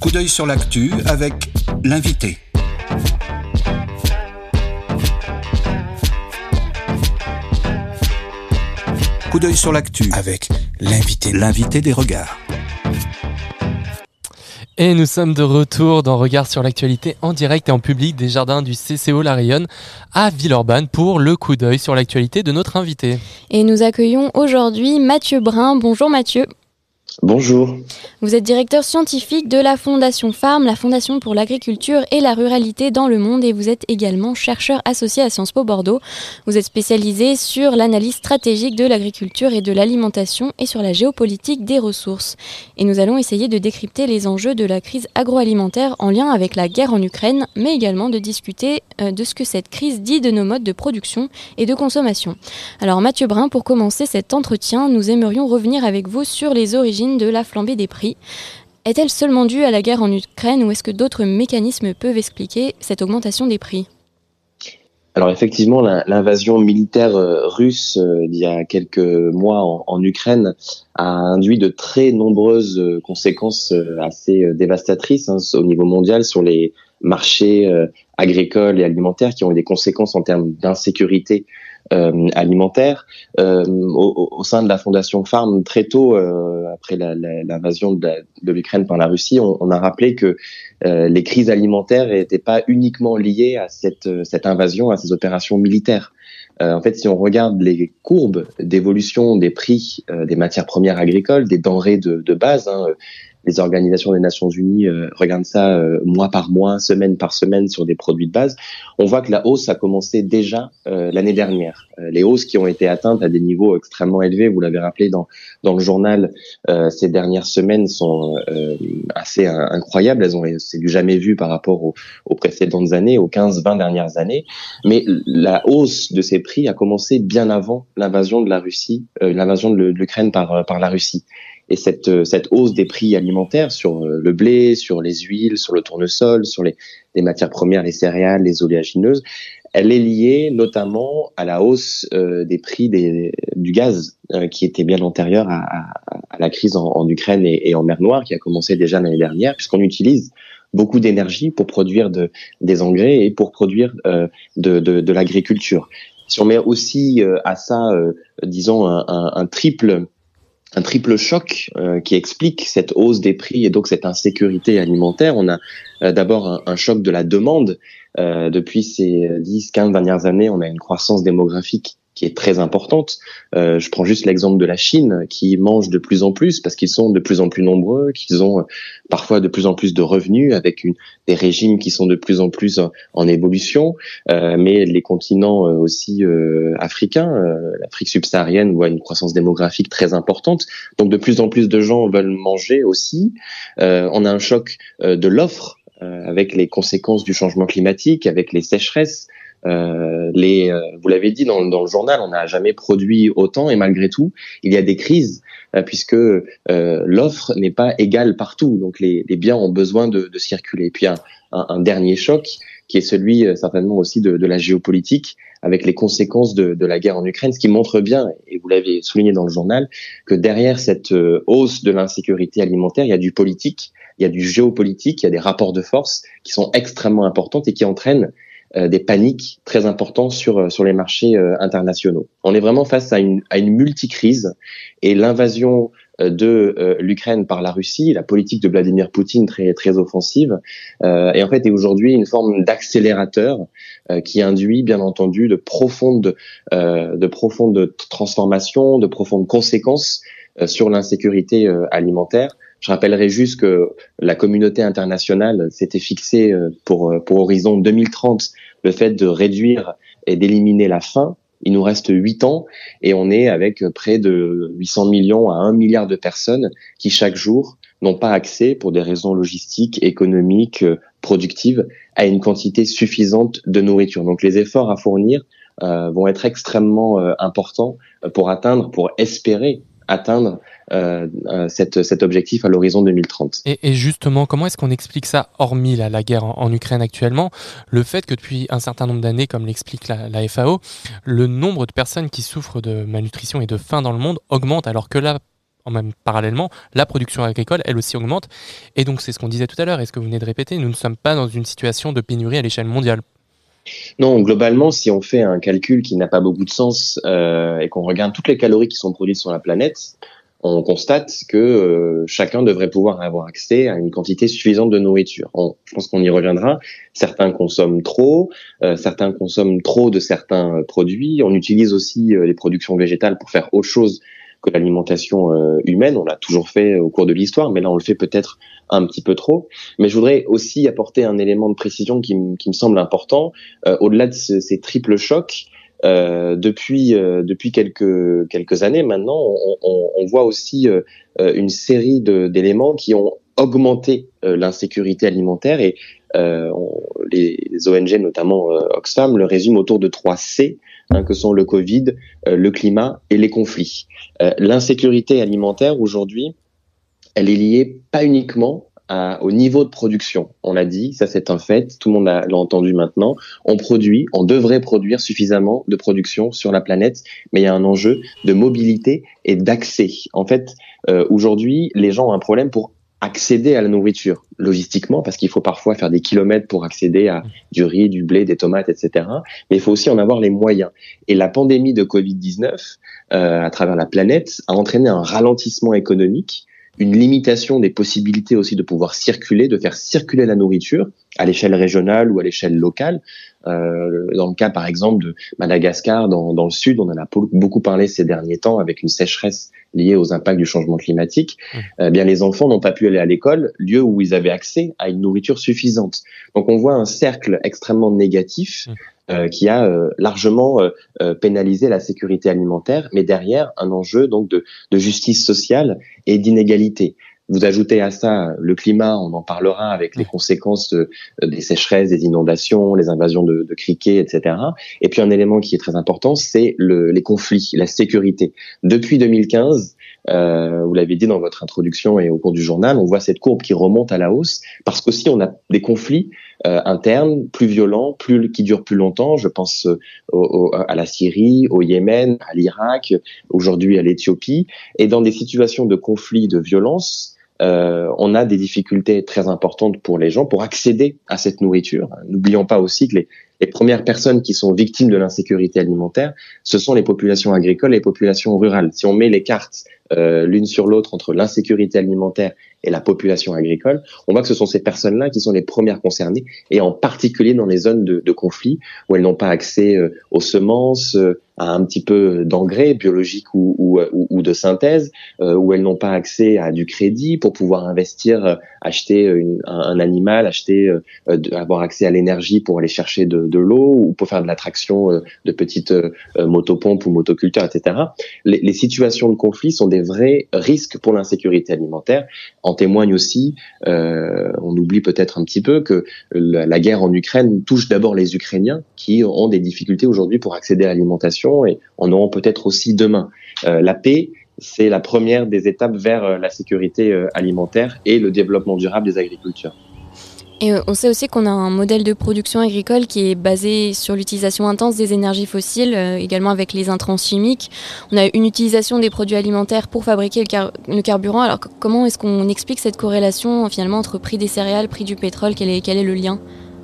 Coup d'œil sur l'actu avec l'invité. Coup d'œil sur l'actu avec l'invité. L'invité des regards. Et nous sommes de retour dans Regard sur l'actualité en direct et en public des jardins du CCO La Rayonne à Villeurbanne pour le coup d'œil sur l'actualité de notre invité. Et nous accueillons aujourd'hui Mathieu Brun. Bonjour Mathieu. Bonjour. Vous êtes directeur scientifique de la Fondation Farm, la Fondation pour l'agriculture et la ruralité dans le monde, et vous êtes également chercheur associé à Sciences Po Bordeaux. Vous êtes spécialisé sur l'analyse stratégique de l'agriculture et de l'alimentation et sur la géopolitique des ressources. Et nous allons essayer de décrypter les enjeux de la crise agroalimentaire en lien avec la guerre en Ukraine, mais également de discuter euh, de ce que cette crise dit de nos modes de production et de consommation. Alors Mathieu Brun, pour commencer cet entretien, nous aimerions revenir avec vous sur les origines de la flambée des prix. Est-elle seulement due à la guerre en Ukraine ou est-ce que d'autres mécanismes peuvent expliquer cette augmentation des prix? Alors effectivement, l'invasion militaire euh, russe euh, d'il y a quelques mois en, Ukraine a induit de très nombreuses euh, conséquences assez dévastatrices hein, au niveau mondial sur les marchés agricoles et alimentaires qui ont eu des conséquences en termes d'insécurité alimentaire. Euh, au, au, sein de la fondation Farm, très tôt euh, après l'invasion de l'Ukraine par la Russie, on, on, a rappelé que les crises alimentaires n'étaient pas uniquement liées à cette, cette invasion, à ces opérations militaires. en fait, si on regarde les courbes d'évolution des prix des matières premières agricoles, des denrées de, de base, hein, les organisations des Nations Unies euh, regardent ça euh, mois par mois, semaine par semaine sur des produits de base, on voit que la hausse a commencé déjà euh, l'année dernière. les hausses qui ont été atteintes à des niveaux extrêmement élevés, vous l'avez rappelé dans, dans le journal, ces dernières semaines sont assez incroyables. Elles ont c'est du jamais vu par rapport aux, aux précédentes années, aux 15-20 dernières années. Mais la hausse de ces prix a commencé bien avant l'invasion de la Russie, l'invasion de l'Ukraine par, par la Russie. Et cette, euh, cette hausse des prix alimentaires sur euh, le blé, sur les huiles, sur le tournesol, sur les, les matières premières, les céréales, les oléagineuses, elle est liée notamment à la hausse euh, des prix des, du gaz qui était bien antérieure à, à, à la crise en, en Ukraine et, et, en mer Noire qui a commencé déjà l'année dernière puisqu'on utilise beaucoup d'énergie pour produire de, des engrais et pour produire de, de, de l'agriculture. Si on met aussi à ça, disons, un, un triple un triple choc euh, qui explique cette hausse des prix et donc cette insécurité alimentaire. On a euh, d'abord un, choc de la demande. Euh, depuis ces 10, 15 dernières années, on a une croissance démographique qui est très importante. Euh, je prends juste l'exemple de la Chine qui mange de plus en plus parce qu'ils sont de plus en plus nombreux, qu'ils ont euh, parfois de plus en plus de revenus avec une, des régimes qui sont de plus en plus en, évolution, euh, mais les continents euh, aussi euh, africains, l'Afrique subsaharienne voit une croissance démographique très importante, donc de plus en plus de gens veulent manger aussi. on a un choc de l'offre avec les conséquences du changement climatique, avec les sécheresses, euh, les, euh, vous l'avez dit dans, dans, le journal, on n'a jamais produit autant et malgré tout, il y a des crises euh, puisque euh, l'offre n'est pas égale partout. Donc les, les, biens ont besoin de, de circuler. Et puis un, un, dernier choc qui est celui certainement aussi de, de, la géopolitique avec les conséquences de, de, la guerre en Ukraine, ce qui montre bien, et vous l'avez souligné dans le journal, que derrière cette hausse de l'insécurité alimentaire, il y a du politique, il y a du géopolitique, il y a des rapports de force qui sont extrêmement importants et qui entraînent euh, des paniques très importantes sur euh, sur les marchés euh, internationaux. On est vraiment face à une à une multicrise et l'invasion de l'Ukraine par la Russie, la politique de Vladimir Poutine très très offensive, euh, et en fait est aujourd'hui une forme d'accélérateur qui induit bien entendu de profondes de profondes transformations, de profondes conséquences sur l'insécurité alimentaire. Je rappellerai juste que la communauté internationale s'était fixée euh, pour, euh, pour horizon 2030 le fait de réduire et d'éliminer la faim. Il nous reste huit ans et on est avec près de 800 millions à 1 milliard de personnes qui chaque jour n'ont pas accès pour des raisons logistiques, économiques, euh, productives à une quantité suffisante de nourriture. Donc les efforts à fournir vont être extrêmement importants pour atteindre, pour espérer atteindre euh, euh, cet objectif à l'horizon 2030. Et, justement, comment est-ce qu'on explique ça, hormis la, guerre en, Ukraine actuellement, le fait que depuis un certain nombre d'années, comme l'explique la, FAO, le nombre de personnes qui souffrent de malnutrition et de faim dans le monde augmente, alors que là, en même parallèlement, la production agricole, elle aussi augmente. Et donc, c'est ce qu'on disait tout à l'heure, et ce que vous venez de répéter, nous ne sommes pas dans une situation de pénurie à l'échelle mondiale? Non, globalement, si on fait un calcul qui n'a pas beaucoup de sens euh, et qu'on regarde toutes les calories qui sont produites sur la planète, on constate que euh, chacun devrait pouvoir avoir accès à une quantité suffisante de nourriture. je pense qu'on y reviendra. Certains consomment trop, euh, certains consomment trop de certains produits. On utilise aussi les productions végétales pour faire autre chose que l'alimentation euh, humaine. On l'a toujours fait au cours de l'histoire, mais là on le fait peut-être un petit peu trop. Mais je voudrais aussi apporter un élément de précision qui, me semble important. Euh, au-delà de ces triples chocs, euh, depuis depuis quelques quelques années maintenant, on, on, on voit aussi une série d'éléments qui ont augmenté l'insécurité alimentaire et les, les, ONG, notamment Oxfam, le résument autour de trois C Hein, que sont le Covid, euh, le climat et les conflits. Euh, l'insécurité alimentaire aujourd'hui, elle est liée pas uniquement au niveau de production. On l'a dit, ça c'est un fait, tout le monde l'a entendu maintenant. On produit, on devrait produire suffisamment de production sur la planète, mais il y a un enjeu de mobilité et d'accès. En fait, euh, aujourd'hui, les gens ont un problème pour accéder à la nourriture logistiquement parce qu'il faut parfois faire des kilomètres pour accéder à du riz, du blé, des tomates, etc. Mais il faut aussi en avoir les moyens. Et la pandémie de Covid-19 euh, à travers la planète a entraîné un ralentissement économique, une limitation des possibilités aussi de pouvoir circuler, de faire circuler la nourriture à l'échelle régionale ou à l'échelle locale. Euh, dans le cas, par exemple, de Madagascar, dans, dans, le sud, on en a beaucoup parlé ces derniers temps avec une sécheresse liée aux impacts du changement climatique. Mmh. Euh, bien, les enfants n'ont pas pu aller à l'école, lieu où ils avaient accès à une nourriture suffisante. Donc, on voit un cercle extrêmement négatif. Mmh. Euh, qui a euh, largement euh, pénalisé la sécurité alimentaire, mais derrière un enjeu donc de, de justice sociale et d'inégalité. Vous ajoutez à ça le climat, on en parlera avec les conséquences des sécheresses, des inondations, les invasions de, de criquets, etc. Et puis un élément qui est très important, c'est le, les conflits, la sécurité. Depuis 2015, euh, vous l'avez dit dans votre introduction et au cours du journal, on voit cette courbe qui remonte à la hausse parce qu'aussi on a des conflits euh, internes plus violents, plus qui durent plus longtemps. Je pense euh, au, à la Syrie, au Yémen, à l'Irak, aujourd'hui à l'Éthiopie, et dans des situations de conflits, de violence, euh, on a des difficultés très importantes pour les gens pour accéder à cette nourriture. N'oublions pas aussi que les, les premières personnes qui sont victimes de l'insécurité alimentaire, ce sont les populations agricoles et les populations rurales. Si on met les cartes euh, l'une sur l'autre entre l'insécurité alimentaire et la population agricole, on voit que ce sont ces personnes-là qui sont les premières concernées, et en particulier dans les zones de, de conflit où elles n'ont pas accès euh, aux semences, euh, à un petit peu d'engrais biologiques ou, ou, ou, de synthèse, euh, où elles n'ont pas accès à du crédit pour pouvoir investir, acheter une, un, animal, acheter, avoir accès à l'énergie pour aller chercher de, de l'eau ou pour faire de l'attraction de petites motopompes ou motoculteurs, etc. Les, situations de conflit sont des vrais risques pour l'insécurité alimentaire en témoigne aussi, euh, on oublie peut-être un petit peu que la, guerre en Ukraine touche d'abord les Ukrainiens qui ont des difficultés aujourd'hui pour accéder à l'alimentation et en auront peut-être aussi demain. Euh, la paix, c'est la première des étapes vers euh, la sécurité alimentaire et le développement durable des agricultures. Et euh, on sait aussi qu'on a un modèle de production agricole qui est basé sur l'utilisation intense des énergies fossiles, euh, également avec les intrants chimiques. On a une utilisation des produits alimentaires pour fabriquer le, carburant. Alors comment est-ce qu'on explique cette corrélation finalement entre prix des céréales, prix du pétrole? Quel est, quel est le lien?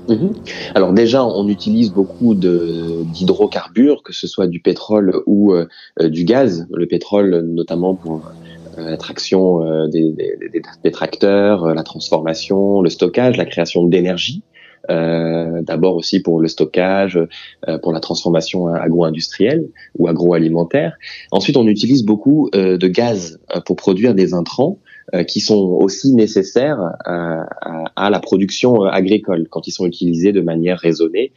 Mhm. Alors déjà, on utilise beaucoup d'hydrocarbures, que ce soit du pétrole ou euh, du gaz. Le pétrole, notamment pour euh, la traction euh, des, des, des, tracteurs, euh, la transformation, le stockage, la création d'énergie. Euh, D'abord aussi pour le stockage, pour la transformation agro-industrielle ou agroalimentaire. Ensuite, on utilise beaucoup de gaz pour produire des intrants euh, qui sont aussi nécessaires euh, à, la production euh, agricole quand ils sont utilisés de manière raisonnée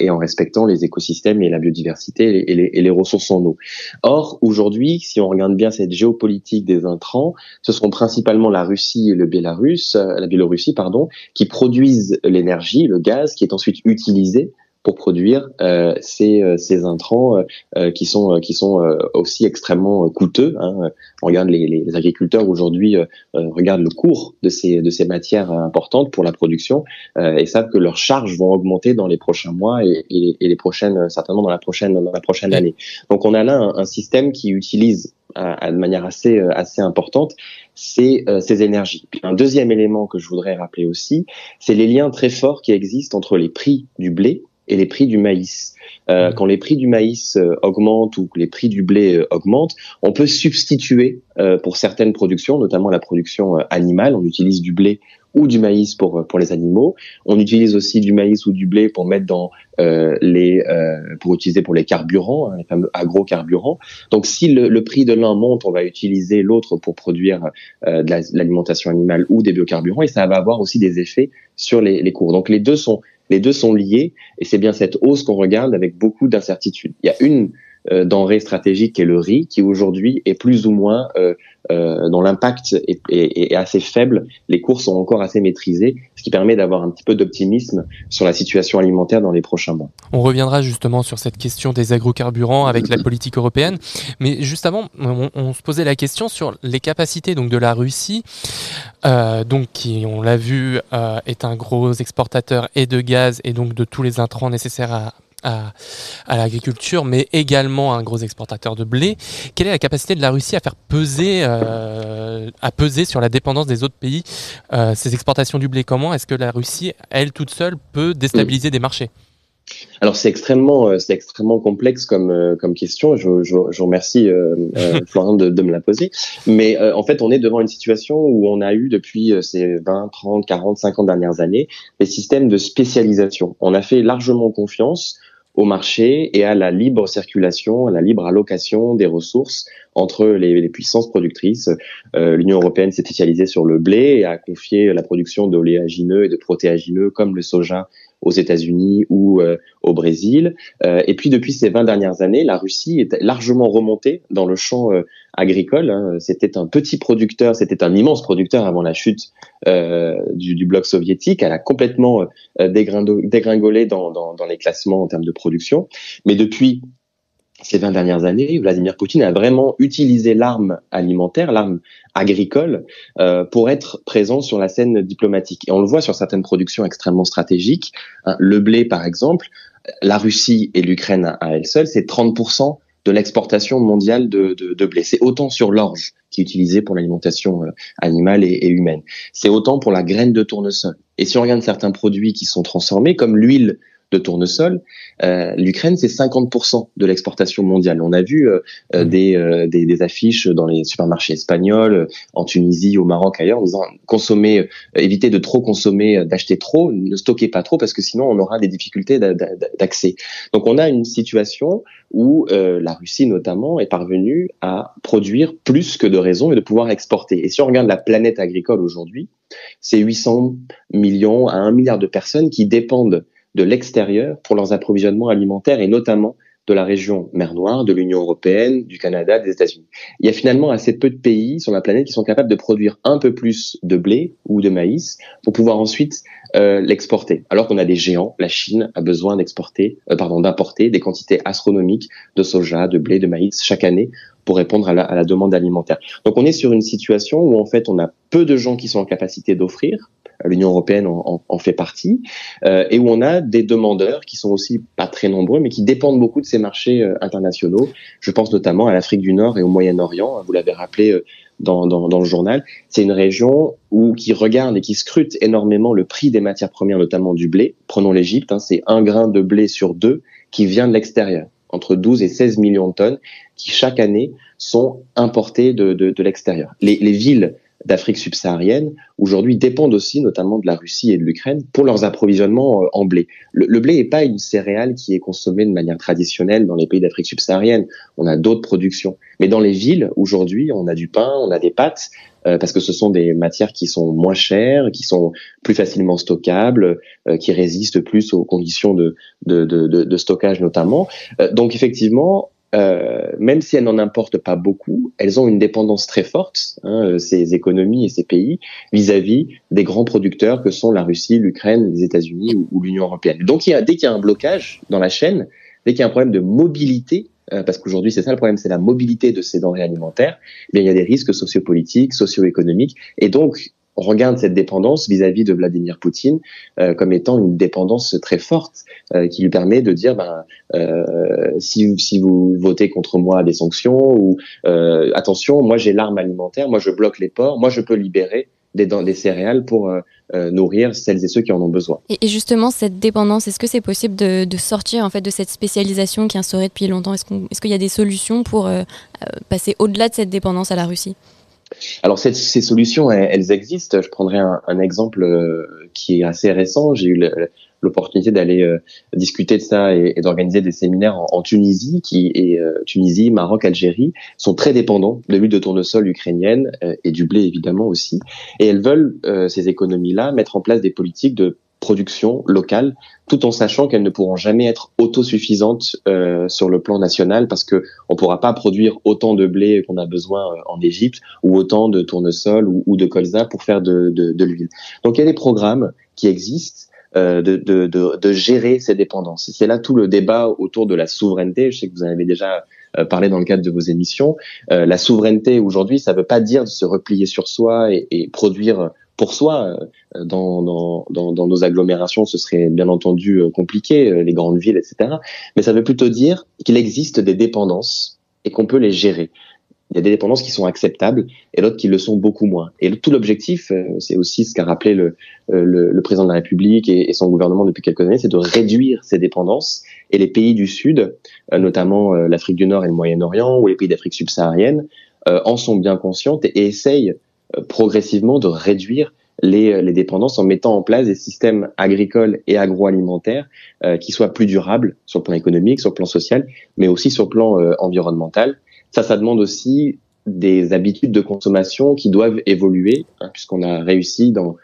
et en respectant les écosystèmes et la biodiversité et les, et les ressources en eau. Or, aujourd'hui, si on regarde bien cette géopolitique des intrants, ce sont principalement la Russie et le Bélarus, la Biélorussie, pardon, qui produisent l'énergie, le gaz, qui est ensuite utilisé pour produire euh, ces, euh, intrants euh, qui sont qui sont aussi extrêmement coûteux. Hein. Regarde les, agriculteurs aujourd'hui regardent le cours de ces matières importantes pour la production et savent que leurs charges vont augmenter dans les prochains mois et, les prochaines certainement dans la prochaine la prochaine année. Donc on a là un, système qui utilise de manière assez importante, ces énergies. Un deuxième élément que je voudrais rappeler aussi, c'est les liens très forts qui existent entre les prix du blé et les prix du maïs. Euh, mmh. quand les prix du maïs euh, augmentent ou que les prix du blé euh, augmentent, on peut substituer pour certaines productions, notamment la production animale, on utilise du blé ou du maïs pour pour les animaux. On utilise aussi du maïs ou du blé pour mettre dans les pour utiliser pour les carburants, hein, les fameux agrocarburants. Donc si le, le prix de l'un monte, on va utiliser l'autre pour produire de l'alimentation animale ou des biocarburants et ça va avoir aussi des effets sur les, les cours. Donc les deux sont les deux sont liés et c'est bien cette hausse qu'on regarde avec beaucoup d'incertitudes. Il y a une denrée stratégique qui est le riz, qui aujourd'hui est plus ou moins euh, euh, dont l'impact est, assez faible. Les cours sont encore assez maîtrisés, ce qui permet d'avoir un petit peu d'optimisme sur la situation alimentaire dans les prochains mois. On reviendra justement sur cette question des agrocarburants avec la politique européenne, mais juste avant, on, se posait la question sur les capacités donc de la Russie, euh, donc qui, on l'a vu, euh, est un gros exportateur et de gaz et donc de tous les intrants nécessaires à à, l'agriculture, mais également un gros exportateur de blé. Quelle est la capacité de la Russie à faire peser, euh, à peser sur la dépendance des autres pays euh, ces exportations du blé? Comment est-ce que la Russie, elle toute seule, peut déstabiliser des marchés? Alors c'est extrêmement, euh, c'est extrêmement complexe comme euh, comme question. Je, je, je remercie euh, Florent de, de, me la poser. Mais en fait, on est devant une situation où on a eu depuis ces 20, 30, 40, 50 dernières années des systèmes de spécialisation. On a fait largement confiance au marché et à la libre circulation, à la libre allocation des ressources entre les, puissances productrices. Euh, L'Union européenne s'est spécialisée sur le blé et a confié la production d'oléagineux et de protéagineux comme le soja aux États-Unis ou euh, au Brésil. Euh, et puis depuis ces 20 dernières années, la Russie est largement remontée dans le champ euh, agricole. Hein. C'était un petit producteur, c'était un immense producteur avant la chute du, bloc soviétique. Elle a complètement dégringolé dans, dans les classements en termes de production. Mais depuis ces 20 dernières années, Vladimir Poutine a vraiment utilisé l'arme alimentaire, l'arme agricole, euh, pour être présent sur la scène diplomatique. Et on le voit sur certaines productions extrêmement stratégiques. Hein, le blé, par exemple, la Russie et l'Ukraine à elles seules, c'est 30% de l'exportation mondiale de, de, de blé. C'est autant sur l'orge qui est utilisée pour l'alimentation euh, animale et, et humaine. C'est autant pour la graine de tournesol. Et si on regarde certains produits qui sont transformés, comme l'huile de tournesol, euh, l'Ukraine, c'est 50% de l'exportation mondiale. On a vu euh, euh, mmh. des, des, des, affiches dans les supermarchés espagnols, en Tunisie, au Maroc, ailleurs, en disant consommer, éviter de trop consommer, d'acheter trop, ne stockez pas trop parce que sinon on aura des difficultés d'accès. Donc on a une situation où la Russie notamment est parvenue à produire plus que de raison et de pouvoir exporter. Et si on regarde la planète agricole aujourd'hui, c'est 800 millions à 1 milliard de personnes qui dépendent de l'extérieur pour leurs approvisionnements alimentaires et notamment de la région mer Noire, de l'Union européenne, du Canada, des États-Unis. Il y a finalement assez peu de pays sur la planète qui sont capables de produire un peu plus de blé ou de maïs pour pouvoir ensuite euh, l'exporter. Alors qu'on a des géants, la Chine a besoin d'exporter, euh, pardon, d'importer des quantités astronomiques de soja, de blé, de maïs chaque année pour répondre à la, à la demande alimentaire. Donc on est sur une situation où en fait on a peu de gens qui sont en capacité d'offrir l'Union européenne en, en, fait partie, euh, et où on a des demandeurs qui sont aussi pas très nombreux, mais qui dépendent beaucoup de ces marchés euh, internationaux. Je pense notamment à l'Afrique du Nord et au Moyen-Orient. Vous l'avez rappelé euh, dans, dans, dans, le journal. C'est une région où qui regarde et qui scrute énormément le prix des matières premières, notamment du blé. Prenons l'Égypte, hein, c'est un grain de blé sur deux qui vient de l'extérieur entre 12 et 16 millions de tonnes qui chaque année sont importées de, de, de l'extérieur. Les, les villes d'Afrique subsaharienne, aujourd'hui dépendent aussi notamment de la Russie et de l'Ukraine pour leurs approvisionnements euh, en blé. Le, blé n'est pas une céréale qui est consommée de manière traditionnelle dans les pays d'Afrique subsaharienne. On a d'autres productions. Mais dans les villes, aujourd'hui, on a du pain, on a des pâtes, euh, parce que ce sont des matières qui sont moins chères, qui sont plus facilement stockables, euh, qui résistent plus aux conditions de, stockage notamment. donc effectivement, euh, même si elles n'en importent pas beaucoup, elles ont une dépendance très forte, hein, euh, ces économies et ces pays, vis-à-vis des grands producteurs que sont la Russie, l'Ukraine, les États-Unis ou, l'Union européenne. Donc, il y a, dès qu'il y a un blocage dans la chaîne, dès qu'il y a un problème de mobilité, euh, parce qu'aujourd'hui c'est ça le problème, c'est la mobilité de ces denrées alimentaires, eh bien, il y a des risques sociopolitiques, socio-économiques, et donc on regarde cette dépendance vis-à-vis de Vladimir Poutine euh, comme étant une dépendance très forte euh, qui lui permet de dire ben, euh, si, si vous votez contre moi des sanctions ou attention, moi j'ai l'arme alimentaire, moi je bloque les ports, moi je peux libérer des, des céréales pour nourrir celles et ceux qui en ont besoin. Et, justement, cette dépendance, est-ce que c'est possible de, de, sortir en fait de cette spécialisation qui est instaurée depuis longtemps? Est-ce qu'il est qu'il y a des solutions pour passer au-delà de cette dépendance à la Russie? Alors ces, solutions, elles, existent. Je prendrai un, un, exemple euh, qui est assez récent. J'ai eu l'opportunité d'aller euh, discuter de ça et, d'organiser des séminaires en, Tunisie, qui est euh, Tunisie, Maroc, Algérie, sont très dépendants de l'huile de tournesol ukrainienne et du blé évidemment aussi. Et elles veulent ces économies-là mettre en place des politiques de production locale, tout en sachant qu'elles ne pourront jamais être autosuffisantes euh, sur le plan national parce que on pourra pas produire autant de blé qu'on a besoin euh, en Égypte ou autant de tournesol ou, de colza pour faire de, l'huile. Donc il y a des programmes qui existent euh, de, gérer ces dépendances. C'est là tout le débat autour de la souveraineté. Je sais que vous en avez déjà parlé dans le cadre de vos émissions. La souveraineté aujourd'hui, ça ne veut pas dire de se replier sur soi et produire pour soi. Euh, dans, dans, dans, dans, nos agglomérations, ce serait bien entendu euh, compliqué, euh, les grandes villes, etc. Mais ça veut plutôt dire qu'il existe des dépendances et qu'on peut les gérer. Il y a des dépendances qui sont acceptables et d'autres qui le sont beaucoup moins. Et tout l'objectif, c'est aussi ce qu'a rappelé le, le, le, président de la République et, et son gouvernement depuis quelques années, c'est de réduire ces dépendances. Et les pays du Sud, notamment l'Afrique du Nord et le Moyen-Orient ou les pays d'Afrique subsaharienne, en sont bien conscientes et essayent progressivement de réduire les, euh, les, dépendances en mettant en place des systèmes agricoles et agroalimentaires euh, qui soient plus durables sur le plan économique, sur le plan social, mais aussi sur le plan environnemental. Ça, ça demande aussi des habitudes de consommation qui doivent évoluer, hein, puisqu'on a réussi dans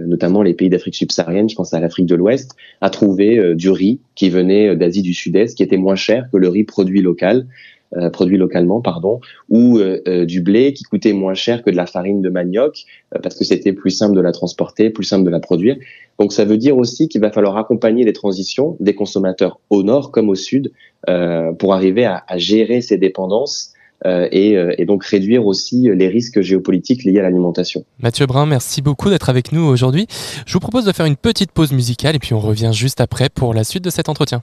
notamment les pays d'Afrique subsaharienne, je pense à l'Afrique de l'Ouest, à trouver du riz qui venait d'Asie du Sud-Est, qui était moins cher que le riz produit local, euh, produit localement, pardon, ou euh, euh, du blé qui coûtait moins cher que de la farine de manioc parce que c'était plus simple de la transporter, plus simple de la produire. Donc ça veut dire aussi qu'il va falloir accompagner les transitions des consommateurs au nord comme au sud pour arriver à, à, gérer ces dépendances. Et, et, donc réduire aussi les risques géopolitiques liés à l'alimentation. Mathieu Brun, merci beaucoup d'être avec nous aujourd'hui. Je vous propose de faire une petite pause musicale et puis on revient juste après pour la suite de cet entretien.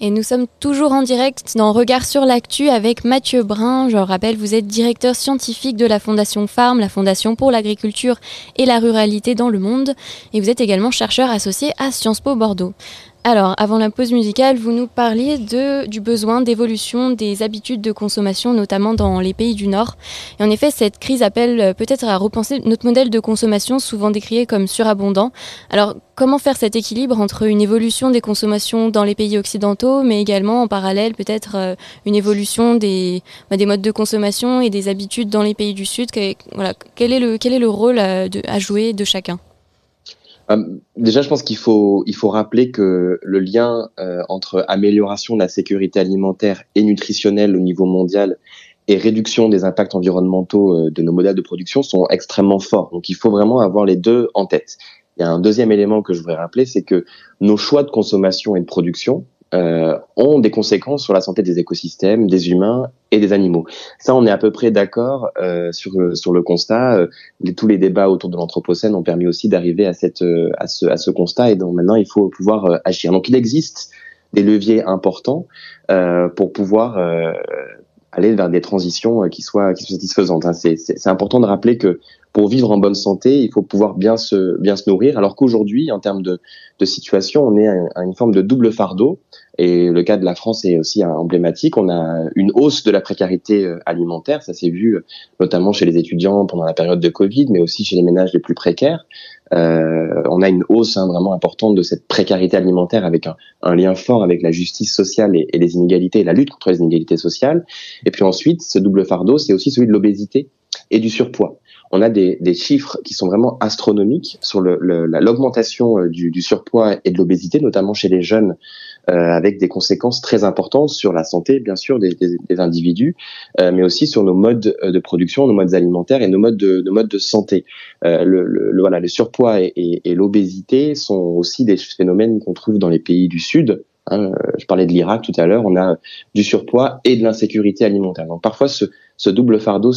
Et nous sommes toujours en direct dans Regard sur l'actu avec Mathieu Brun. Je rappelle, vous êtes directeur scientifique de la Fondation Farm, la Fondation pour l'agriculture et la ruralité dans le monde. Et vous êtes également chercheur associé à Sciences Po Bordeaux. Alors, avant la pause musicale, vous nous parliez de, du besoin d'évolution des habitudes de consommation, notamment dans les pays du Nord. Et en effet, cette crise appelle euh, peut-être à repenser notre modèle de consommation, souvent décrié comme surabondant. Alors, comment faire cet équilibre entre une évolution des consommations dans les pays occidentaux, mais également en parallèle peut-être euh, une évolution des, bah, des modes de consommation et des habitudes dans les pays du Sud? Quel, est le, quel est le rôle à, euh, à jouer de chacun? Déjà, je pense qu'il faut, il faut rappeler que le lien euh, entre amélioration de la sécurité alimentaire et nutritionnelle au niveau mondial et réduction des impacts environnementaux euh, de nos modèles de production sont extrêmement forts. Donc, il faut vraiment avoir les deux en tête. Il y a un deuxième élément que je voudrais rappeler, c'est que nos choix de consommation et de production, euh, ont des conséquences sur la santé des écosystèmes, des humains et des animaux. Ça, on est à peu près d'accord euh, sur sur le constat. Euh, tous les débats autour de l'anthropocène ont permis aussi d'arriver à cette euh, à ce à ce constat et donc maintenant il faut pouvoir agir. Donc il existe des leviers importants pour pouvoir aller vers des transitions qui soient qui soient satisfaisantes. Hein. C'est important de rappeler que pour vivre en bonne santé, il faut pouvoir bien se, bien se nourrir, alors qu'aujourd'hui, en termes de, de situation, on est à une forme de double fardeau. Et le cas de la France est aussi emblématique. On a une hausse de la précarité euh, alimentaire, ça s'est vu euh, notamment chez les étudiants pendant la période de Covid, mais aussi chez les ménages les plus précaires. Euh, on a une hausse hein, vraiment importante de cette précarité alimentaire avec un, lien fort avec la justice sociale et, et les inégalités, la lutte contre les inégalités sociales. Et puis ensuite, ce double fardeau, c'est aussi celui de l'obésité et du surpoids on a des, des, chiffres qui sont vraiment astronomiques sur l'augmentation le, euh, du, du, surpoids et de l'obésité, notamment chez les jeunes, euh, avec des conséquences très importantes sur la santé, bien sûr, des, des, des individus, euh, mais aussi sur nos modes euh, de production, nos modes alimentaires et nos modes de, nos modes de santé. Euh, le, le, voilà, le surpoids et, et, et l'obésité sont aussi des phénomènes qu'on trouve dans les pays du Sud, Hein, je parlais de l'Irak tout à l'heure, on a du surpoids et de l'insécurité alimentaire. Donc parfois ce, double fardeau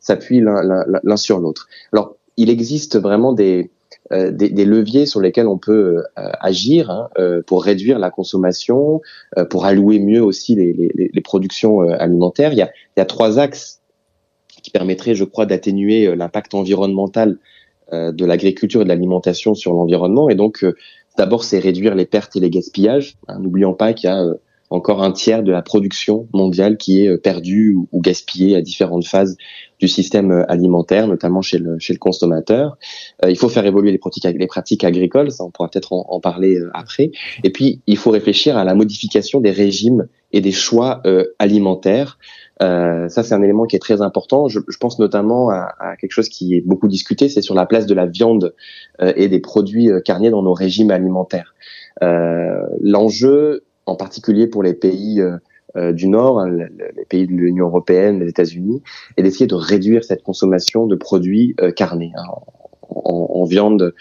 s'appuie l'un sur l'autre. Alors il existe vraiment des, euh, leviers sur lesquels on peut euh, agir hein, euh, pour réduire la consommation, euh, pour allouer mieux aussi les productions alimentaires. Il y, a, il y a trois axes qui permettraient, je crois, d'atténuer l'impact environnemental de l'agriculture et de l'alimentation sur l'environnement. Et donc, D'abord, c'est réduire les pertes et les gaspillages. Hein, n'oublions pas qu'il y a euh, encore un tiers de la production mondiale qui est euh, perdue ou, gaspillée à différentes phases du système euh, alimentaire, notamment chez le, consommateur. il faut faire évoluer les pratiques, les pratiques agricoles, ça on pourra peut-être en, parler après. Et puis, il faut réfléchir à la modification des régimes et des choix alimentaires. Euh, ça, c'est un élément qui est très important. Je, je pense notamment à, à, quelque chose qui est beaucoup discuté, c'est sur la place de la viande euh, et des produits euh, carniers dans nos régimes alimentaires. Euh, l'enjeu, en particulier pour les pays du Nord, hein, les pays de l'Union européenne, les États-Unis, est d'essayer de réduire cette consommation de produits carnés. Hein. En, en, viande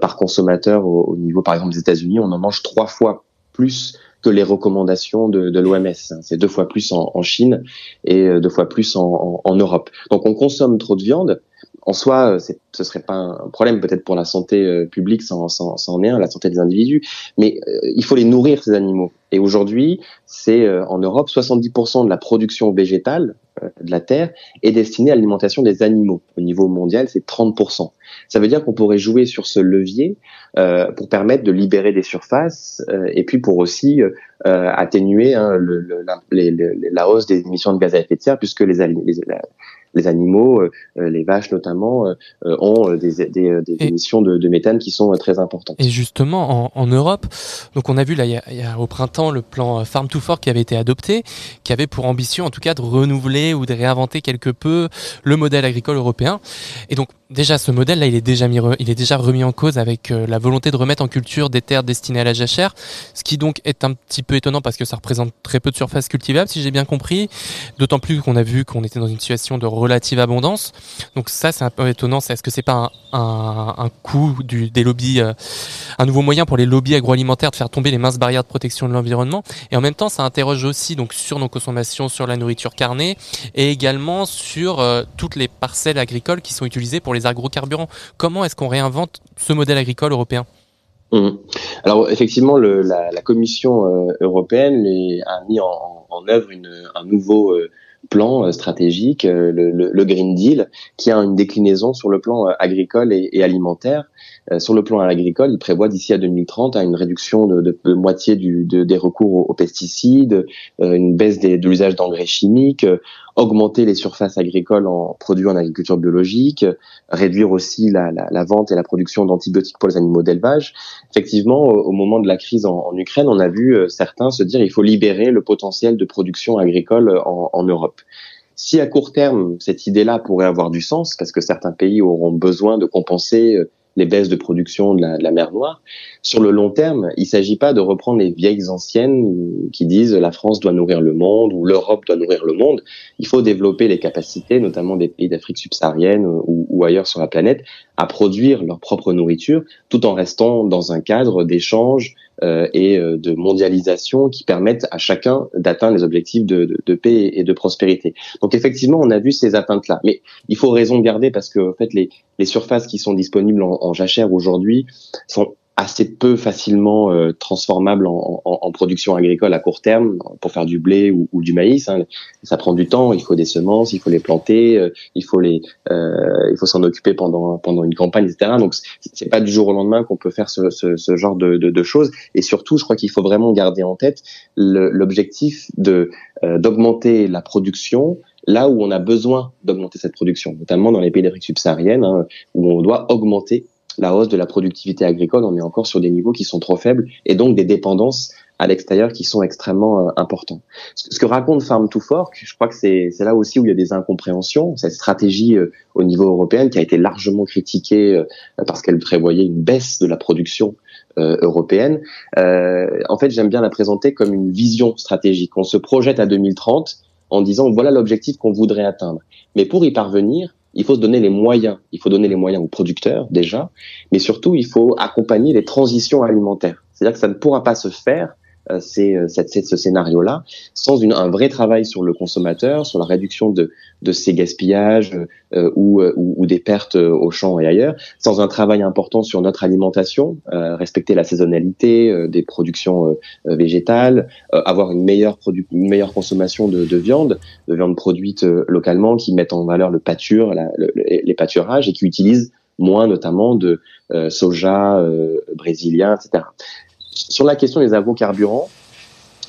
par consommateur au, au, niveau, par exemple, des États-Unis, on en mange trois fois plus que les recommandations de, de l'OMS. C'est deux fois plus en, en, Chine et euh, deux fois plus en, en, Europe. Donc on consomme trop de viande. En soi, ce serait pas un problème peut-être pour la santé euh, publique, ça, ça, ça en est un, la santé des individus, mais euh, il faut les nourrir ces animaux. Et aujourd'hui, c'est en Europe 70% de la production végétale de la terre est destinée à l'alimentation des animaux. Au niveau mondial, c'est 30%. Ça veut dire qu'on pourrait jouer sur ce levier euh, pour permettre de libérer des surfaces euh, et puis pour aussi euh, atténuer hein, la, hausse des émissions de gaz à effet de serre puisque les, les animaux, euh, les vaches notamment, euh, ont des, des, des émissions de, de, méthane qui sont très importantes. Et justement, en, en Europe, donc on a vu là il y a, il y a au printemps le plan Farm to Fork qui avait été adopté, qui avait pour ambition en tout cas de renouveler ou de réinventer quelque peu le modèle agricole européen. Et donc déjà, ce modèle-là, il est déjà il est déjà remis en cause avec euh, la volonté de remettre en culture des terres destinées à la jachère, ce qui donc est un petit peu étonnant parce que ça représente très peu de surface cultivable, si j'ai bien compris. D'autant plus qu'on a vu qu'on était dans une situation de relative abondance. Donc ça, c'est un peu étonnant. Est-ce que c'est pas un, un, un coup du, des lobbies, euh, un nouveau moyen pour les lobbies agroalimentaires de faire tomber les minces barrières de protection de l'environnement? Et en même temps, ça interroge aussi donc sur nos consommations, sur la nourriture carnée et également sur euh, toutes les parcelles agricoles qui sont utilisées pour les agrocarburants. Comment est-ce qu'on réinvente ce modèle agricole européen mmh. Alors effectivement, la, Commission euh, européenne les, a mis en, œuvre un nouveau euh, plan euh, stratégique, le, Green Deal, qui a une déclinaison sur le plan agricole et, alimentaire. sur le plan agricole, il prévoit d'ici à 2030 une réduction de, moitié des recours aux, pesticides, une baisse de l'usage d'engrais chimiques, augmenter les surfaces agricoles en produits en agriculture biologique, réduire aussi la, vente et la production d'antibiotiques pour les animaux d'élevage. Effectivement, au, moment de la crise en, Ukraine, on a vu euh, certains se dire il faut libérer le potentiel de production agricole en, en Europe. Si à court terme, cette idée-là pourrait avoir du sens, parce que certains pays auront besoin de compenser euh, les baisses de production de la, de la, mer Noire. Sur le long terme, il ne s'agit pas de reprendre les vieilles anciennes qui disent la France doit nourrir le monde ou l'Europe doit nourrir le monde. Il faut développer les capacités, notamment des pays d'Afrique subsaharienne ou, ou, ailleurs sur la planète, à produire leur propre nourriture, tout en restant dans un cadre d'échange et euh, de mondialisation qui permettent à chacun d'atteindre les objectifs de, de, de, paix et de prospérité. Donc effectivement, on a vu ces atteintes-là, mais il faut raison garder parce que en fait les, les surfaces qui sont disponibles en, en jachère aujourd'hui sont assez peu facilement euh, transformable en, en, en, production agricole à court terme pour faire du blé ou, ou du maïs. Hein. Ça prend du temps, il faut des semences, il faut les planter, euh, il faut les, euh, il faut s'en occuper pendant pendant une campagne, etc. Donc c'est pas du jour au lendemain qu'on peut faire ce, ce, ce genre de, de, de, choses. Et surtout, je crois qu'il faut vraiment garder en tête l'objectif de euh, d'augmenter la production là où on a besoin d'augmenter cette production, notamment dans les pays d'Afrique subsaharienne, hein, où on doit augmenter la hausse de la productivité agricole, on est encore sur des niveaux qui sont trop faibles et donc des dépendances à l'extérieur qui sont extrêmement euh, importants. Ce, que raconte Farm to Fork, je crois que c'est là aussi où il y a des incompréhensions. Cette stratégie euh, au niveau européen qui a été largement critiquée euh, parce qu'elle prévoyait une baisse de la production euh, européenne. en fait, j'aime bien la présenter comme une vision stratégique. On se projette à 2030 en disant voilà l'objectif qu'on voudrait atteindre. Mais pour y parvenir, il faut se donner les moyens. Il faut donner les moyens aux producteurs déjà, mais surtout il faut accompagner les transitions alimentaires. C'est-à-dire que ça ne pourra pas se faire euh, c'est euh, ce scénario-là, sans un vrai travail sur le consommateur, sur la réduction de, de ces gaspillages euh, ou, des pertes au champ et ailleurs, sans un travail important sur notre alimentation, respecter la saisonnalité des productions végétales, avoir une meilleure, consommation de, de, viande, de viande produite localement, qui mettent en valeur le pâture, les pâturages et qui utilisent moins notamment de soja brésilien, etc. Sur la question des agrocarburants,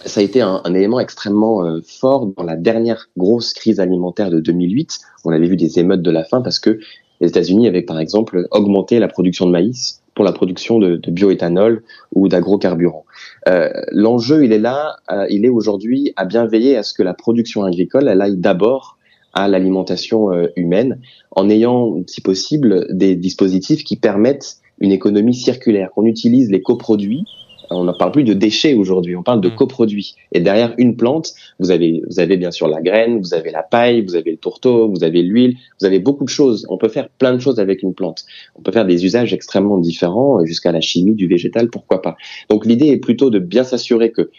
ça a été un, élément extrêmement euh, fort dans la dernière grosse crise alimentaire de 2008. On avait vu des émeutes de la faim parce que les États-Unis avaient par exemple augmenté la production de maïs pour la production de, bioéthanol ou d'agrocarburants. Euh, L'enjeu, il est là, euh, il est aujourd'hui à bien veiller à ce que la production agricole, aille d'abord à l'alimentation humaine, en ayant, si possible, des dispositifs qui permettent une économie circulaire, qu'on utilise les coproduits on ne parle plus de déchets aujourd'hui, on parle de mm. coproduits. Et derrière une plante, vous avez, vous avez bien sûr la graine, vous avez la paille, vous avez le tourteau, vous avez l'huile, vous avez beaucoup de choses. On peut faire plein de choses avec une plante. On peut faire des usages extrêmement différents, jusqu'à la chimie, du végétal, pourquoi pas. Donc l'idée est plutôt de bien s'assurer que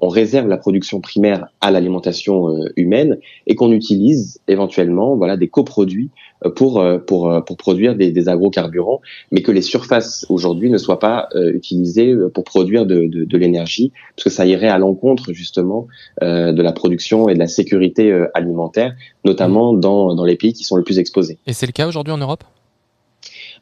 on réserve la production primaire à l'alimentation euh, humaine et qu'on utilise éventuellement voilà des coproduits euh, pour euh, pour pour produire des, des agrocarburants, mais que les surfaces aujourd'hui ne soient pas utilisées pour produire de, de, de l'énergie, parce que ça irait à l'encontre justement de la production et de la sécurité alimentaire, notamment mmh. dans dans les pays qui sont le plus exposés. Et c'est le cas aujourd'hui en Europe?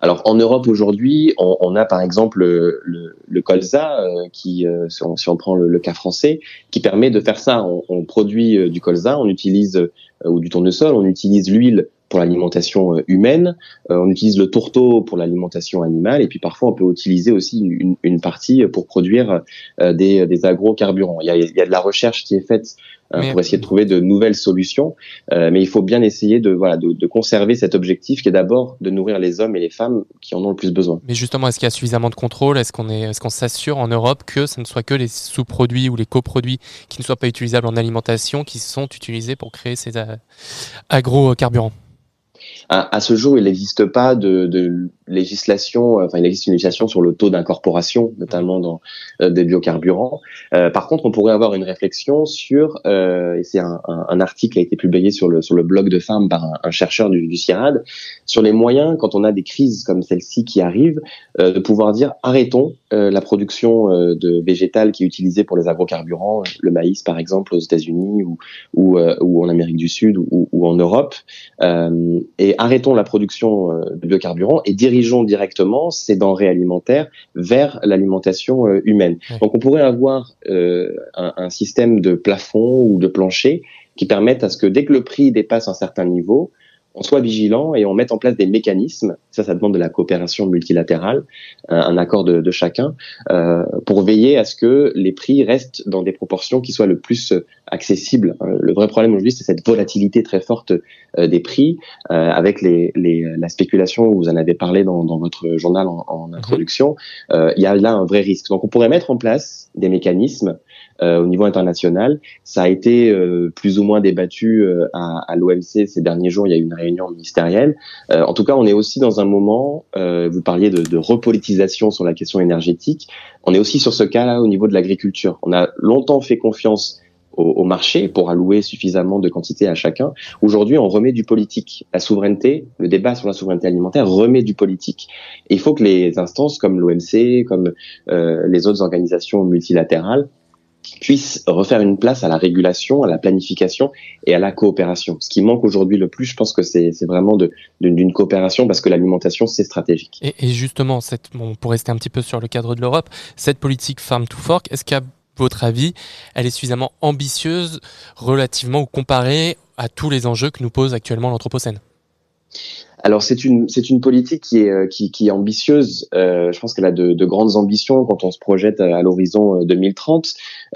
Alors en Europe aujourd'hui, on, a par exemple le, le, colza, euh, qui, euh, si, on, prend le, cas français, qui permet de faire ça. On, on produit euh, du colza, on utilise ou du tournesol, on utilise l'huile pour l'alimentation humaine, on utilise le tourteau pour l'alimentation animale, et puis parfois on peut utiliser aussi une, une partie pour produire des, des agrocarburants. Il y, a, il y a de la recherche qui est faite euh, pour essayer de trouver de nouvelles solutions. Euh, mais il faut bien essayer de, voilà, de, de, conserver cet objectif qui est d'abord de nourrir les hommes et les femmes qui en ont le plus besoin. Mais justement, est-ce qu'il y a suffisamment de contrôle? Est-ce qu'on est, est qu'on s'assure en Europe que ce ne soit que les sous-produits ou les coproduits qui ne soient pas utilisables en alimentation qui sont utilisés pour créer ces euh, agrocarburants? À, à, ce jour, il n'existe pas de, de, législation, enfin il existe une législation sur le taux d'incorporation, notamment dans euh, des biocarburants. Euh, par contre, on pourrait avoir une réflexion sur, euh, et c'est un, un, un, article qui a été publié sur le sur le blog de femmes par un, un chercheur du, du, CIRAD, sur les moyens quand on a des crises comme celle-ci qui arrivent, euh, de pouvoir dire arrêtons euh, la production de végétales qui est utilisée pour les agrocarburants, le maïs par exemple aux États-Unis ou ou, ou, en Amérique du Sud ou, ou en Europe, et arrêtons la production de biocarburants et dirigeons directement ces denrées alimentaires vers l'alimentation euh, humaine. Donc on pourrait avoir euh, un, un, système de plafond ou de plancher qui permettent à ce que dès que le prix dépasse un certain niveau, on soit vigilant et on mette en place des mécanismes, ça ça demande de la coopération multilatérale, un, accord de, de chacun, euh, pour veiller à ce que les prix restent dans des proportions qui soient le plus euh, accessibles. Euh, le vrai problème aujourd'hui c'est cette volatilité très forte euh, des prix, euh, avec les, les, la spéculation, vous en avez parlé dans, dans votre journal en, en introduction, il y a là un vrai risque. Donc on pourrait mettre en place des mécanismes euh, au niveau international. Ça a été euh, plus ou moins débattu euh, à, à l'OMC ces derniers jours. Il y a eu une réunion ministérielle. en tout cas, on est aussi dans un moment. vous parliez de, repolitisation sur la question énergétique. On est aussi sur ce cas-là au niveau de l'agriculture. On a longtemps fait confiance au, marché pour allouer suffisamment de quantité à chacun. Aujourd'hui, on remet du politique. La souveraineté, le débat sur la souveraineté alimentaire remet du politique. Il faut que les instances comme l'OMC, comme euh, les autres organisations multilatérales, puisse refaire une place à la régulation, à la planification et à la coopération. Ce qui manque aujourd'hui le plus, je pense que c'est vraiment d'une coopération parce que l'alimentation, c'est stratégique. Et, justement, pour rester un petit peu sur le cadre de l'Europe, cette politique Farm to Fork, est-ce qu'à votre avis, elle est suffisamment ambitieuse relativement ou comparée à tous les enjeux que nous pose actuellement l'Anthropocène? Alors c'est une c'est une politique qui est euh, qui, qui est ambitieuse. Euh, je pense qu'elle a de, de, grandes ambitions quand on se projette à, l'horizon 2030.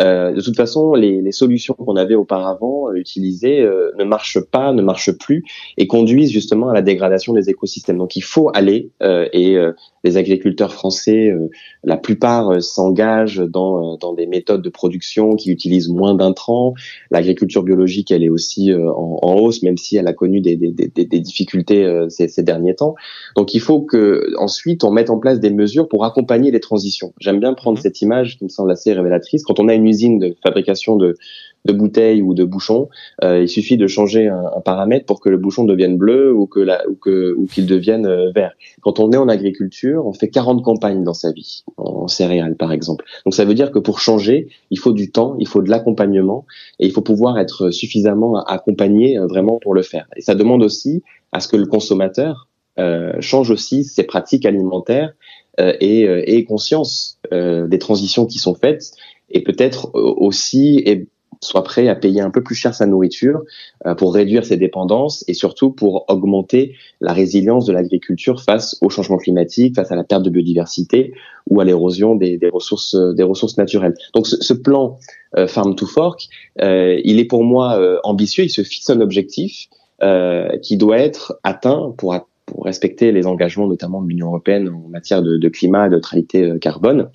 Euh, euh, de toute façon, les, les solutions qu'on avait auparavant utilisées ne marchent pas, ne marchent plus et conduisent justement à la dégradation des écosystèmes. Donc il faut aller et les agriculteurs français, la plupart s'engagent dans dans des méthodes de production qui utilisent moins d'intrants. L'agriculture biologique, elle est aussi en, en, hausse, même si elle a connu des, des, des, des difficultés ces, ces, derniers temps. Donc il faut que ensuite on mette en place des mesures pour accompagner les transitions. J'aime bien prendre mmh. cette image qui me semble assez révélatrice. Quand on a une usine de fabrication de de bouteilles ou de bouchons, euh, il suffit de changer un, un, paramètre pour que le bouchon devienne bleu ou que la, ou que ou qu'il devienne euh, vert. Quand on est en agriculture, on fait 40 campagnes dans sa vie, en céréales par exemple. Donc ça veut dire que pour changer, il faut du temps, il faut de l'accompagnement et il faut pouvoir être suffisamment accompagné euh, vraiment pour le faire. Et ça demande aussi à ce que le consommateur euh, change aussi ses pratiques alimentaires euh, et, euh, et conscience euh, des transitions qui sont faites et peut-être aussi soit prêt à payer un peu plus cher sa nourriture euh, pour réduire ses dépendances et surtout pour augmenter la résilience de l'agriculture face au changement climatique, face à la perte de biodiversité ou à l'érosion des, des, ressources des ressources naturelles. Donc ce, ce plan euh, Farm to Fork, euh, il est pour moi ambitieux, il se fixe un objectif euh, qui doit être atteint pour, pour respecter les engagements notamment de l'Union européenne en matière de, de climat et de neutralité euh, carbone.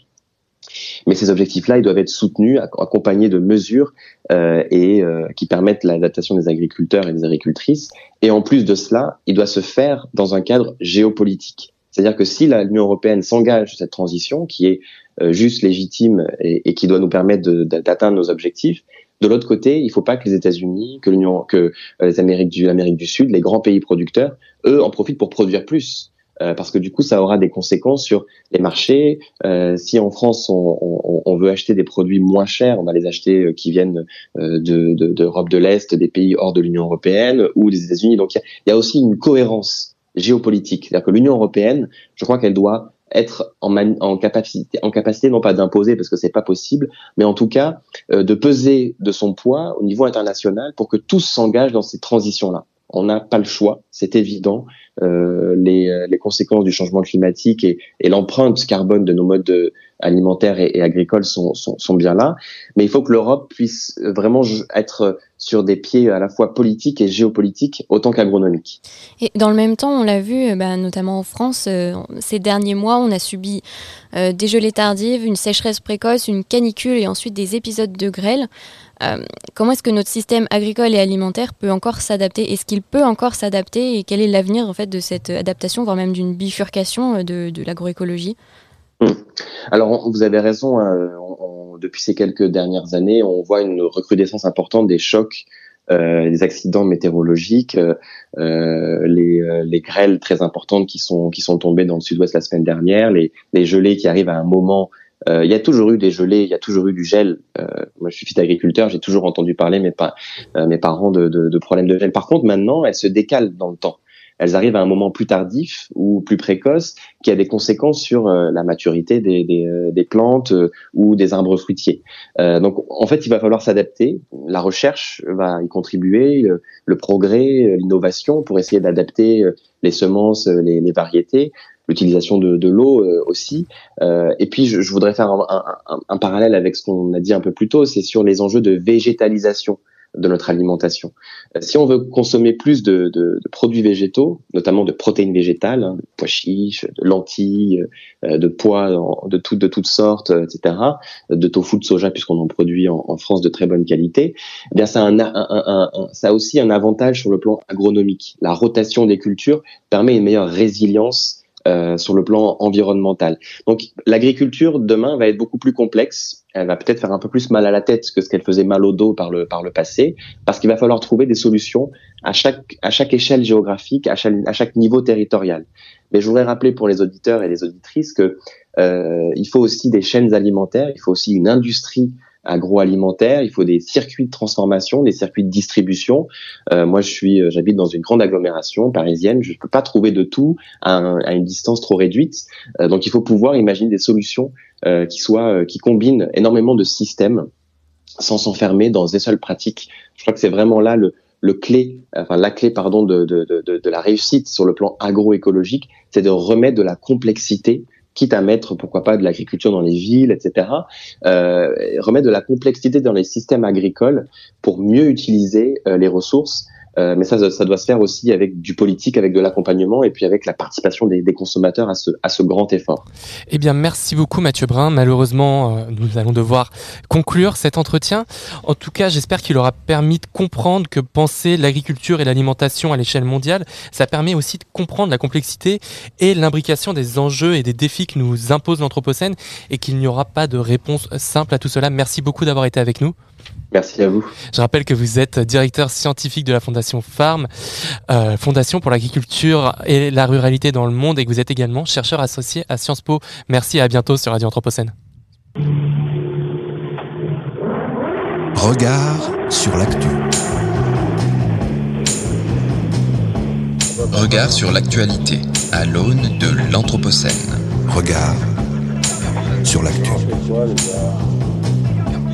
Mais ces objectifs-là, ils doivent être soutenus, accompagnés de mesures euh, et euh, qui permettent l'adaptation des agriculteurs et des agricultrices. Et en plus de cela, il doit se faire dans un cadre géopolitique. C'est-à-dire que si l'Union européenne s'engage sur cette transition, qui est euh, juste, légitime et, et, qui doit nous permettre d'atteindre nos objectifs, de l'autre côté, il ne faut pas que les États-Unis, que l'Union, que euh, les Amériques du, du Sud, les grands pays producteurs, eux, en profitent pour produire plus. Euh, parce que du coup, ça aura des conséquences sur les marchés. Euh, si en France, on, on, on, veut acheter des produits moins chers, on va les acheter euh, qui viennent euh, de, de, d'Europe de l'Est, des pays hors de l'Union européenne ou des États-Unis. Donc, il y, y a, aussi une cohérence géopolitique. C'est-à-dire que l'Union européenne, je crois qu'elle doit être en, en, capacité, en capacité non pas d'imposer parce que c'est pas possible, mais en tout cas euh, de peser de son poids au niveau international pour que tous s'engagent dans ces transitions-là. On n'a pas le choix, c'est évident. Euh, les, les, conséquences du changement climatique et, l'empreinte carbone de nos modes alimentaires et, agricoles sont, bien là. Mais il faut que l'Europe puisse vraiment être sur des pieds à la fois politiques et géopolitiques autant qu'agronomiques. Et dans le même temps, on l'a vu, bah, notamment en France, euh, ces derniers mois, on a subi euh, des gelées tardives, une sécheresse précoce, une canicule et ensuite des épisodes de grêle. Euh, comment est-ce que notre système agricole et alimentaire peut encore s'adapter? Est-ce qu'il peut encore s'adapter? Et quel est l'avenir en fait de cette adaptation, voire même d'une bifurcation de, de l'agroécologie? Hum. Alors, vous avez raison. Hein, depuis ces quelques dernières années, on voit une recrudescence importante des chocs euh, des accidents météorologiques, euh, euh les, euh, les, grêles très importantes qui sont tombées dans le sud-ouest la semaine dernière, les, les gelées qui arrivent à un moment euh, il y a toujours eu des gelées, il y a toujours eu du gel. Euh, moi, je suis fils d'agriculteur, j'ai toujours entendu parler mes, pa euh, mes parents de, de, de, problèmes de gel. Par contre, maintenant, elles se décalent dans le temps. Elles arrivent à un moment plus tardif ou plus précoce, qui a des conséquences sur la maturité des, des, des plantes ou des arbres fruitiers. donc, en fait, il va falloir s'adapter. La recherche va y contribuer, le, le progrès, l'innovation pour essayer d'adapter les semences, les, les variétés l'utilisation de, de l'eau euh, aussi. Euh, et puis, je, je voudrais faire un, un, un, parallèle avec ce qu'on a dit un peu plus tôt, c'est sur les enjeux de végétalisation de notre alimentation. Euh, si on veut consommer plus de, de, de produits végétaux, notamment de protéines végétales, hein, de pois chiches, de lentilles, euh, de pois de, tout, de toutes sortes, etc., de tofu de soja puisqu'on en produit en, en, France de très bonne qualité, eh bien ça a, un, un, ça a aussi un avantage sur le plan agronomique. La rotation des cultures permet une meilleure résilience euh, sur le plan environnemental. Donc l'agriculture demain va être beaucoup plus complexe. Elle va peut-être faire un peu plus mal à la tête que ce qu'elle faisait mal au dos par le par le passé, parce qu'il va falloir trouver des solutions à chaque à chaque échelle géographique, à chaque, niveau territorial. Mais je voudrais rappeler pour les auditeurs et les auditrices que euh, il faut aussi des chaînes alimentaires, il faut aussi une industrie agroalimentaire, il faut des circuits de transformation, des circuits de distribution. Euh, moi, je suis, euh, j'habite dans une grande agglomération parisienne, je ne peux pas trouver de tout à, une distance trop réduite. Euh, donc, il faut pouvoir imaginer des solutions qui soient, qui combinent énormément de systèmes sans s'enfermer dans des seules pratiques. Je crois que c'est vraiment là le, le clé, enfin la clé pardon de, de, de la réussite sur le plan agroécologique, c'est de remettre de la complexité quitte à mettre, pourquoi pas, de l'agriculture dans les villes, etc., euh, remettre de la complexité dans les systèmes agricoles pour mieux utiliser euh, les ressources euh, mais ça, ça doit se faire aussi avec du politique, avec de l'accompagnement et puis avec la participation des, consommateurs à ce, à ce grand effort. Eh bien, merci beaucoup Mathieu Brun. Malheureusement, euh, nous allons devoir conclure cet entretien. En tout cas, j'espère qu'il aura permis de comprendre que penser l'agriculture et l'alimentation à l'échelle mondiale, ça permet aussi de comprendre la complexité et l'imbrication des enjeux et des défis que nous impose l'Anthropocène et qu'il n'y aura pas de réponse simple à tout cela. Merci beaucoup d'avoir été avec nous. Merci à vous. Je rappelle que vous êtes directeur scientifique de la Fondation Farm, euh, Fondation pour l'agriculture et la ruralité dans le monde, et que vous êtes également chercheur associé à Sciences Po. Merci et à bientôt sur Radio Anthropocène. Regard sur l'actu. Regard sur l'actualité à l'aune de l'Anthropocène. Regard sur l'actu.